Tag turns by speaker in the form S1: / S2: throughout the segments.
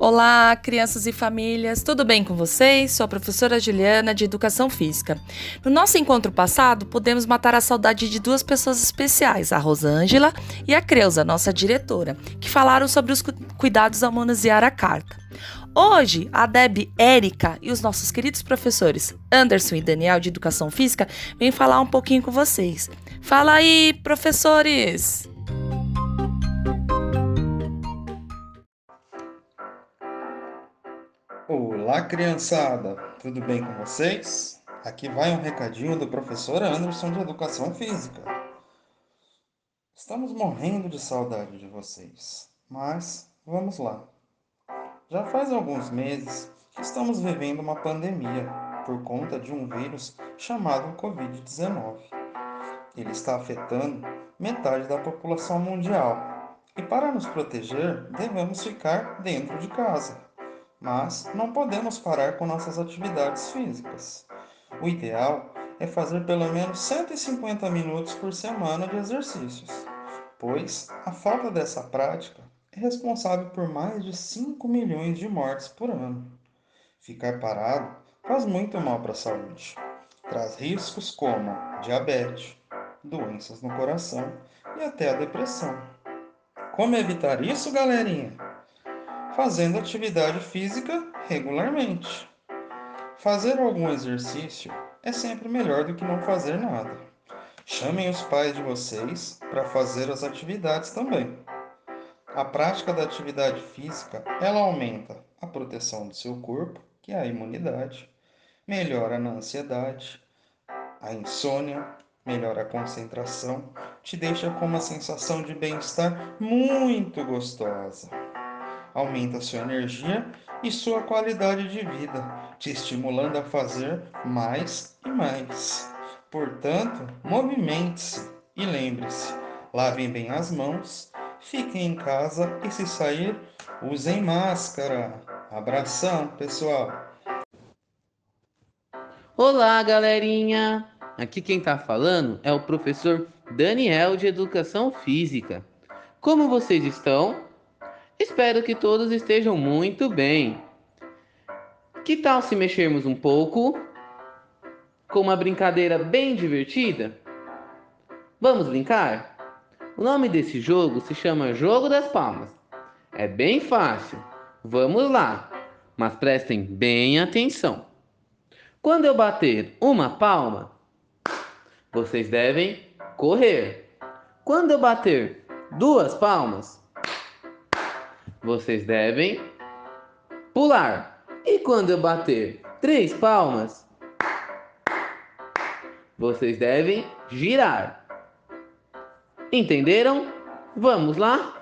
S1: Olá, crianças e famílias, tudo bem com vocês? Sou a professora Juliana de Educação Física. No nosso encontro passado, podemos matar a saudade de duas pessoas especiais, a Rosângela e a Creuza, nossa diretora, que falaram sobre os cuidados ao manusear a carta. Hoje, a Deb Érica e os nossos queridos professores Anderson e Daniel de Educação Física vêm falar um pouquinho com vocês. Fala aí, professores!
S2: Olá, criançada! Tudo bem com vocês? Aqui vai um recadinho do professor Anderson de Educação Física. Estamos morrendo de saudade de vocês, mas vamos lá. Já faz alguns meses que estamos vivendo uma pandemia por conta de um vírus chamado Covid-19. Ele está afetando metade da população mundial e, para nos proteger, devemos ficar dentro de casa mas não podemos parar com nossas atividades físicas. O ideal é fazer pelo menos 150 minutos por semana de exercícios, pois a falta dessa prática é responsável por mais de 5 milhões de mortes por ano. Ficar parado faz muito mal para a saúde. Traz riscos como diabetes, doenças no coração e até a depressão. Como evitar isso, galerinha? Fazendo atividade física regularmente. Fazer algum exercício é sempre melhor do que não fazer nada. Chamem os pais de vocês para fazer as atividades também. A prática da atividade física, ela aumenta a proteção do seu corpo, que é a imunidade, melhora na ansiedade, a insônia, melhora a concentração, te deixa com uma sensação de bem-estar muito gostosa aumenta sua energia e sua qualidade de vida, te estimulando a fazer mais e mais. Portanto, movimente-se e lembre-se: lavem bem as mãos, fiquem em casa e, se sair, usem máscara. Abração, pessoal!
S3: Olá, galerinha! Aqui quem está falando é o professor Daniel de Educação Física. Como vocês estão? Espero que todos estejam muito bem. Que tal se mexermos um pouco com uma brincadeira bem divertida? Vamos brincar? O nome desse jogo se chama Jogo das Palmas. É bem fácil. Vamos lá, mas prestem bem atenção. Quando eu bater uma palma, vocês devem correr. Quando eu bater duas palmas, vocês devem pular. E quando eu bater três palmas, vocês devem girar. Entenderam? Vamos lá?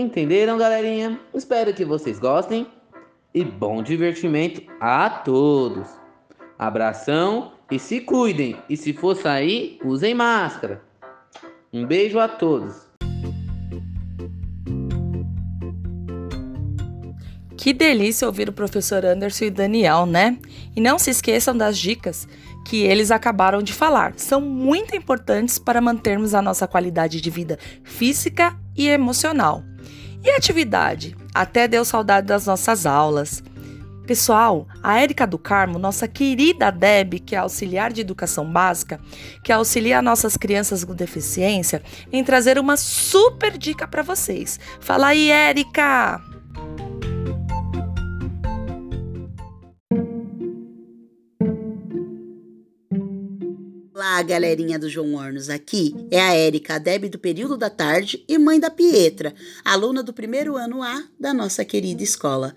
S3: Entenderam, galerinha? Espero que vocês gostem e bom divertimento a todos. Abração e se cuidem. E se for sair, usem máscara. Um beijo a todos.
S1: Que delícia ouvir o professor Anderson e Daniel, né? E não se esqueçam das dicas que eles acabaram de falar. São muito importantes para mantermos a nossa qualidade de vida física e emocional. E atividade? Até deu saudade das nossas aulas. Pessoal, a Érica do Carmo, nossa querida Deb, que é auxiliar de educação básica, que auxilia nossas crianças com deficiência, em trazer uma super dica para vocês. Fala aí, Érica!
S4: Olá, galerinha do João Hornos aqui. É a Érica, a Deb do período da tarde e mãe da Pietra, aluna do primeiro ano A da nossa querida escola.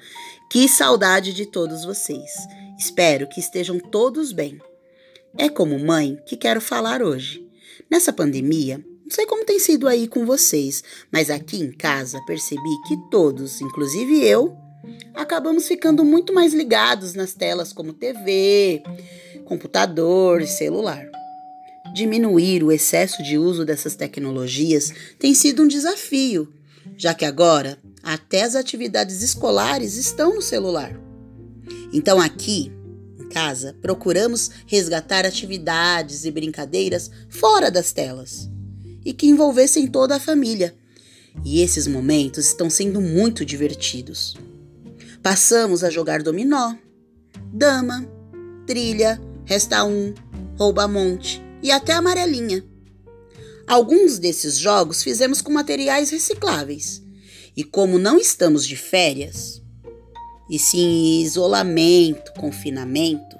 S4: Que saudade de todos vocês. Espero que estejam todos bem. É como mãe que quero falar hoje. Nessa pandemia, não sei como tem sido aí com vocês, mas aqui em casa percebi que todos, inclusive eu, acabamos ficando muito mais ligados nas telas como TV, computador e celular. Diminuir o excesso de uso dessas tecnologias tem sido um desafio, já que agora até as atividades escolares estão no celular. Então, aqui em casa, procuramos resgatar atividades e brincadeiras fora das telas e que envolvessem toda a família. E esses momentos estão sendo muito divertidos. Passamos a jogar dominó, dama, trilha, resta um, rouba-monte e até amarelinha. Alguns desses jogos fizemos com materiais recicláveis. E como não estamos de férias, e sim isolamento, confinamento,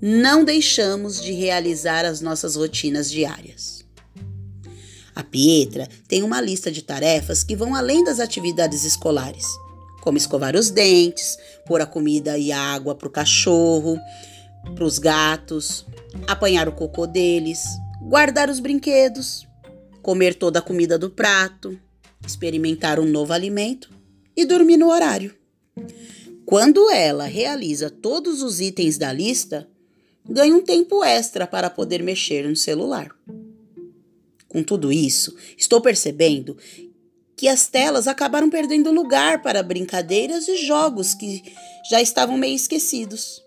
S4: não deixamos de realizar as nossas rotinas diárias. A Pietra tem uma lista de tarefas que vão além das atividades escolares, como escovar os dentes, pôr a comida e a água para o cachorro, para os gatos, apanhar o cocô deles, guardar os brinquedos, comer toda a comida do prato, experimentar um novo alimento e dormir no horário. Quando ela realiza todos os itens da lista, ganha um tempo extra para poder mexer no celular. Com tudo isso, estou percebendo que as telas acabaram perdendo lugar para brincadeiras e jogos que já estavam meio esquecidos.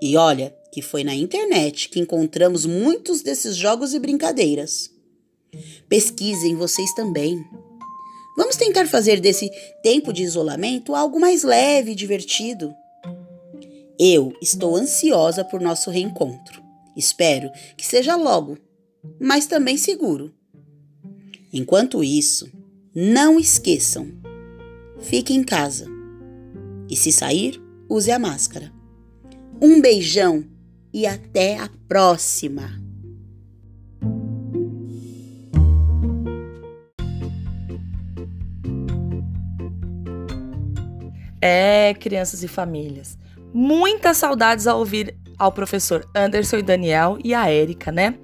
S4: E olha que foi na internet que encontramos muitos desses jogos e brincadeiras. Pesquisem vocês também. Vamos tentar fazer desse tempo de isolamento algo mais leve e divertido. Eu estou ansiosa por nosso reencontro. Espero que seja logo, mas também seguro. Enquanto isso, não esqueçam: fique em casa. E se sair, use a máscara. Um beijão e até a próxima!
S1: É, crianças e famílias. Muitas saudades ao ouvir ao professor Anderson e Daniel e a Érica, né?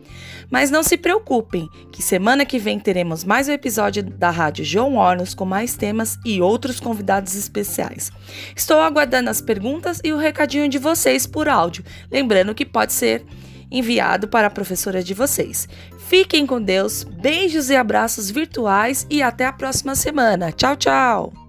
S1: Mas não se preocupem, que semana que vem teremos mais um episódio da Rádio João Hornos com mais temas e outros convidados especiais. Estou aguardando as perguntas e o recadinho de vocês por áudio, lembrando que pode ser enviado para a professora de vocês. Fiquem com Deus, beijos e abraços virtuais e até a próxima semana. Tchau, tchau!